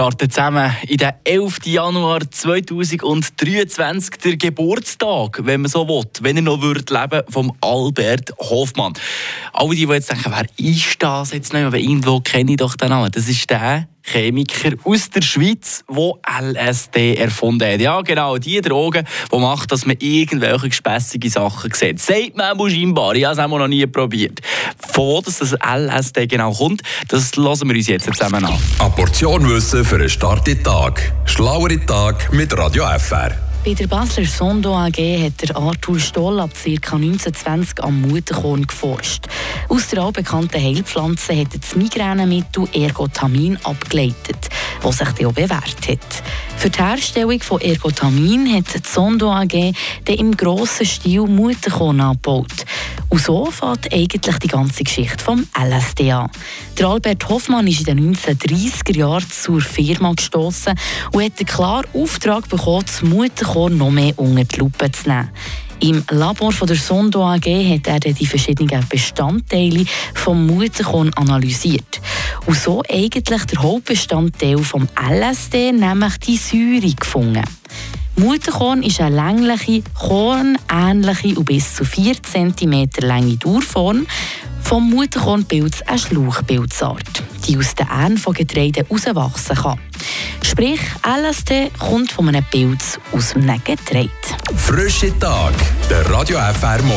starten zusammen in den 11. Januar 2023, der Geburtstag, wenn man so will, wenn er noch würde leben, vom Albert Hofmann. Alle, die, jetzt denken, wer ist das jetzt nicht mehr, irgendwo kenne ich doch den Namen, das ist der Chemiker aus der Schweiz, der LSD erfunden hat. Ja, genau, die Droge, die macht, dass man irgendwelche gespässige Sachen sieht. Sagt man auch scheinbar, ich habe es auch noch nie probiert. Von wo das LSD genau kommt, das lassen wir uns jetzt zusammen an. Eine Portion Wissen für einen starken Tag. Schlauere Tag mit Radio FR. Bei der Basler Sondo AG hat der Arthur Stoll ab ca. 1920 am Mutterkorn geforscht. Aus der allbekannten Heilpflanze hat das Migränemittel Ergotamin abgeleitet, das sich auch bewährt hat. Für die Herstellung von Ergotamin hat die Sondo AG dann im grossen Stil Mutterkorn angebaut. Und so fängt eigentlich die ganze Geschichte vom LSD an. Der Albert Hoffmann ist in den 1930er Jahren zur Firma gestoßen und hat den klaren Auftrag bekommen, das Mutterkorn noch mehr unter die Lupe zu nehmen. Im Labor von der Sondo AG hat er die verschiedenen Bestandteile vom Mutterkorn analysiert. Und so eigentlich der Hauptbestandteil vom LSD, nämlich die Säure, gefunden. Mutterkorn ist eine längliche, kornähnliche und bis zu 4 cm lange Durchform. Vom Mutterkornpilz eine Schlauchpilzart, die aus den Ähren von Getreide herauswachsen kann. Sprich, LSD kommt von einem Pilz aus einem Getreide. Frische Tag, der Radio FR Morgen.